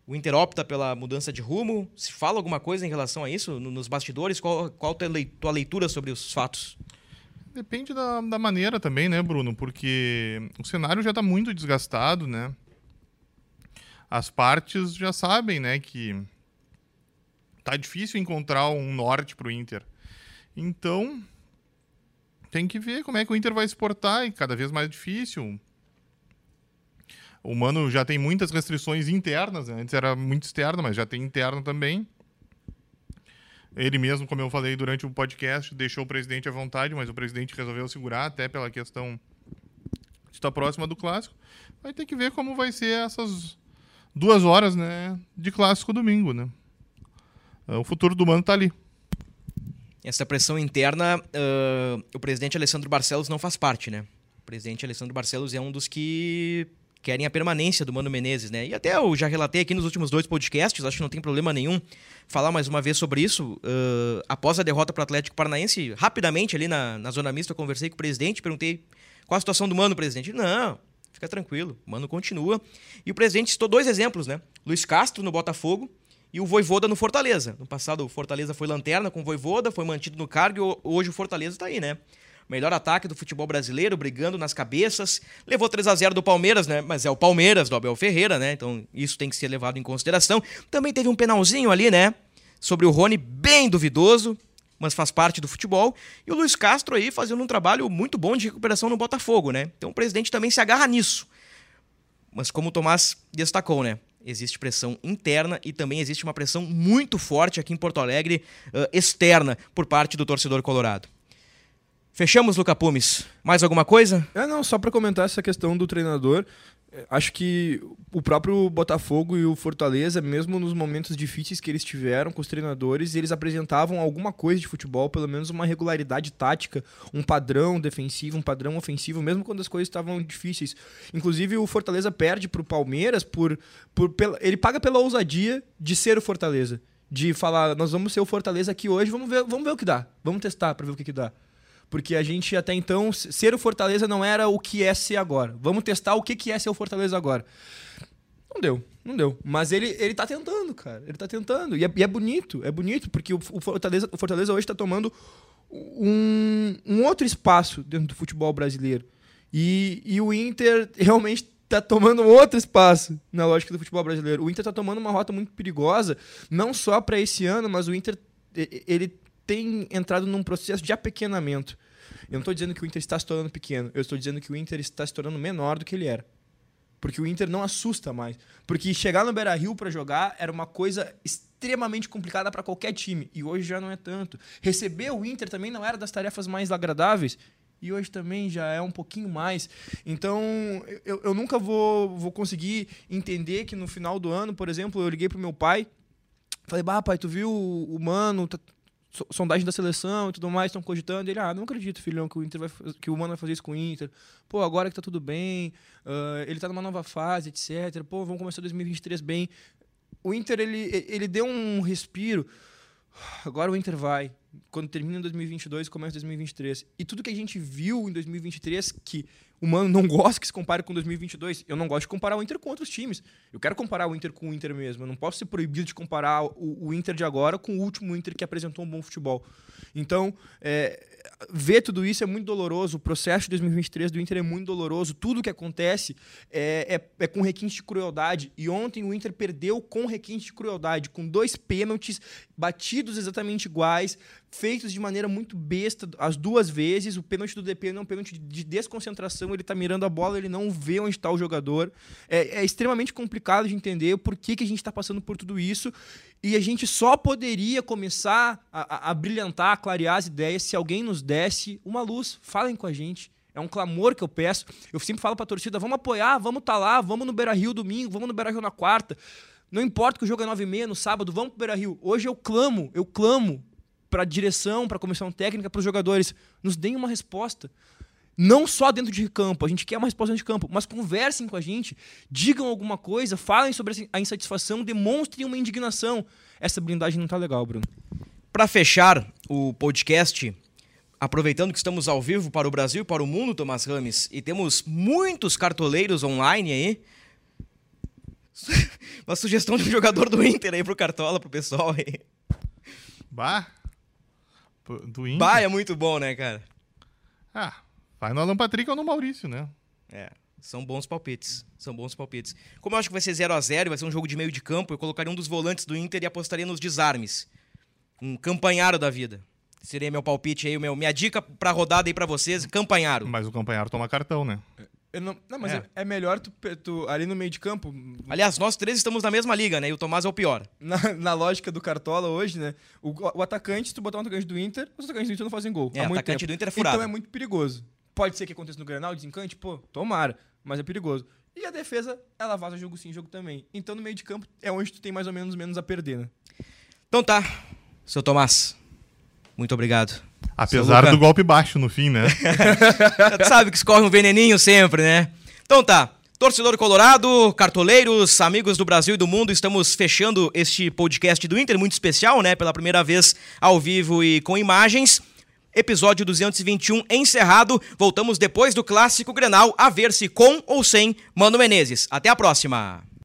S4: o Inter opta pela mudança de rumo? Se fala alguma coisa em relação a isso nos bastidores? Qual, qual a tua leitura sobre os fatos?
S5: Depende da, da maneira também, né, Bruno? Porque o cenário já está muito desgastado, né? As partes já sabem, né, que tá difícil encontrar um norte para o Inter. Então, tem que ver como é que o Inter vai exportar e cada vez mais difícil. O Mano já tem muitas restrições internas, né? antes era muito externo, mas já tem interno também. Ele mesmo, como eu falei durante o podcast, deixou o presidente à vontade, mas o presidente resolveu segurar, até pela questão de estar próxima do clássico. Vai ter que ver como vai ser essas duas horas né, de clássico domingo. Né? O futuro do Mano está ali.
S4: Essa pressão interna, uh, o presidente Alessandro Barcelos não faz parte, né? O presidente Alessandro Barcelos é um dos que querem a permanência do Mano Menezes, né? E até eu já relatei aqui nos últimos dois podcasts, acho que não tem problema nenhum falar mais uma vez sobre isso. Uh, após a derrota para o Atlético Paranaense, rapidamente ali na, na zona mista, eu conversei com o presidente, perguntei qual a situação do Mano, presidente. Não, Fica tranquilo, mano continua. E o presidente citou dois exemplos, né? Luiz Castro no Botafogo e o Voivoda no Fortaleza. No passado o Fortaleza foi lanterna com o Voivoda, foi mantido no cargo e hoje o Fortaleza tá aí, né? Melhor ataque do futebol brasileiro, brigando nas cabeças. Levou 3 a 0 do Palmeiras, né? Mas é o Palmeiras do Abel Ferreira, né? Então isso tem que ser levado em consideração. Também teve um penalzinho ali, né? Sobre o Rony, bem duvidoso, mas faz parte do futebol. E o Luiz Castro aí fazendo um trabalho muito bom de recuperação no Botafogo, né? Então o presidente também se agarra nisso. Mas como o Tomás destacou, né? Existe pressão interna e também existe uma pressão muito forte aqui em Porto Alegre, uh, externa, por parte do torcedor colorado. Fechamos, Luca Pumes. Mais alguma coisa?
S6: É, não, só para comentar essa questão do treinador. Acho que o próprio Botafogo e o Fortaleza, mesmo nos momentos difíceis que eles tiveram com os treinadores, eles apresentavam alguma coisa de futebol, pelo menos uma regularidade tática, um padrão defensivo, um padrão ofensivo, mesmo quando as coisas estavam difíceis. Inclusive, o Fortaleza perde para o Palmeiras por, por. Ele paga pela ousadia de ser o Fortaleza. De falar, nós vamos ser o Fortaleza aqui hoje, vamos ver, vamos ver o que dá. Vamos testar para ver o que, que dá porque a gente até então, ser o Fortaleza não era o que é ser agora. Vamos testar o que é ser o Fortaleza agora. Não deu, não deu. Mas ele, ele tá tentando, cara. Ele tá tentando. E é, e é bonito, é bonito, porque o, o, Fortaleza, o Fortaleza hoje tá tomando um, um outro espaço dentro do futebol brasileiro. E, e o Inter realmente tá tomando outro espaço na lógica do futebol brasileiro. O Inter tá tomando uma rota muito perigosa, não só para esse ano, mas o Inter ele tem entrado num processo de apequenamento. Eu não estou dizendo que o Inter está se tornando pequeno, eu estou dizendo que o Inter está se tornando menor do que ele era. Porque o Inter não assusta mais. Porque chegar no Beira Rio para jogar era uma coisa extremamente complicada para qualquer time. E hoje já não é tanto. Receber o Inter também não era das tarefas mais agradáveis. E hoje também já é um pouquinho mais. Então, eu, eu nunca vou, vou conseguir entender que no final do ano, por exemplo, eu liguei pro meu pai. Falei, bah, pai, tu viu o, Mano, tá, sondagem da seleção e tudo mais, estão cogitando. Ele, ah, não acredito, filhão, que o, Inter vai, que o Mano vai fazer isso com o Inter. Pô, agora que tá tudo bem, uh, ele tá numa nova fase, etc. Pô, vamos começar 2023 bem. O Inter, ele, ele deu um respiro. Agora o Inter vai. Quando termina 2022, começa 2023. E tudo que a gente viu em 2023, que o Mano não gosta que se compare com 2022. Eu não gosto de comparar o Inter com outros times. Eu quero comparar o Inter com o Inter mesmo. Eu não posso ser proibido de comparar o, o Inter de agora com o último Inter que apresentou um bom futebol. Então, é, ver tudo isso é muito doloroso. O processo de 2023 do Inter é muito doloroso. Tudo que acontece é, é, é com requinte de crueldade. E ontem o Inter perdeu com requinte de crueldade, com dois pênaltis batidos exatamente iguais, feitos de maneira muito besta as duas vezes. O pênalti do DP não é um pênalti de desconcentração, ele está mirando a bola, ele não vê onde está o jogador. É, é, extremamente complicado de entender por que, que a gente está passando por tudo isso. E a gente só poderia começar a, a, brilhantar, a clarear as ideias se alguém nos desse uma luz. Falem com a gente. É um clamor que eu peço. Eu sempre falo para a torcida: vamos apoiar, vamos estar tá lá, vamos no Beira Rio domingo, vamos no Beira Rio na quarta. Não importa que o jogo é 9h30 no sábado, vamos pro Beira Rio. Hoje eu clamo, eu clamo para a direção, para a comissão técnica, para os jogadores. Nos deem uma resposta. Não só dentro de campo, a gente quer uma resposta dentro de campo, mas conversem com a gente, digam alguma coisa, falem sobre a insatisfação, demonstrem uma indignação. Essa blindagem não está legal, Bruno.
S4: Para fechar o podcast, aproveitando que estamos ao vivo para o Brasil e para o mundo, Tomás Rames, e temos muitos cartoleiros online aí, uma sugestão de um jogador do Inter aí pro Cartola, pro pessoal aí.
S5: Bah. Do Inter.
S4: Bah, é muito bom, né, cara?
S5: Ah, vai no Alan Patrick ou no Maurício, né?
S4: É. São bons palpites. São bons palpites. Como eu acho que vai ser 0 a 0 vai ser um jogo de meio de campo, eu colocaria um dos volantes do Inter e apostaria nos desarmes. Um campanharo da vida. Seria meu palpite aí, meu, minha dica pra rodada aí pra vocês, campanharo.
S5: Mas o campanharo toma cartão, né?
S6: Não, não, mas é. é, melhor tu, tu, ali no meio de campo.
S4: Aliás, nós três estamos na mesma liga, né? E o Tomás é o pior.
S6: Na, na lógica do Cartola hoje, né? O, o, atacante, se tu botar um atacante do Inter, os atacantes do Inter não fazem gol.
S4: É, o atacante tempo. do Inter é furado.
S6: Então é muito perigoso. Pode ser que aconteça no Grenal, desencante, pô, tomara, mas é perigoso. E a defesa, ela vaza jogo sim, jogo também. Então no meio de campo é onde tu tem mais ou menos menos a perder, né?
S4: Então tá, seu Tomás. Muito obrigado.
S5: Apesar do golpe baixo no fim, né?
S4: sabe que escorre um veneninho sempre, né? Então tá. Torcedor Colorado, cartoleiros, amigos do Brasil e do mundo, estamos fechando este podcast do Inter, muito especial, né? Pela primeira vez ao vivo e com imagens. episódio 221 encerrado. Voltamos depois do clássico Grenal a ver se com ou sem Mano Menezes. Até a próxima.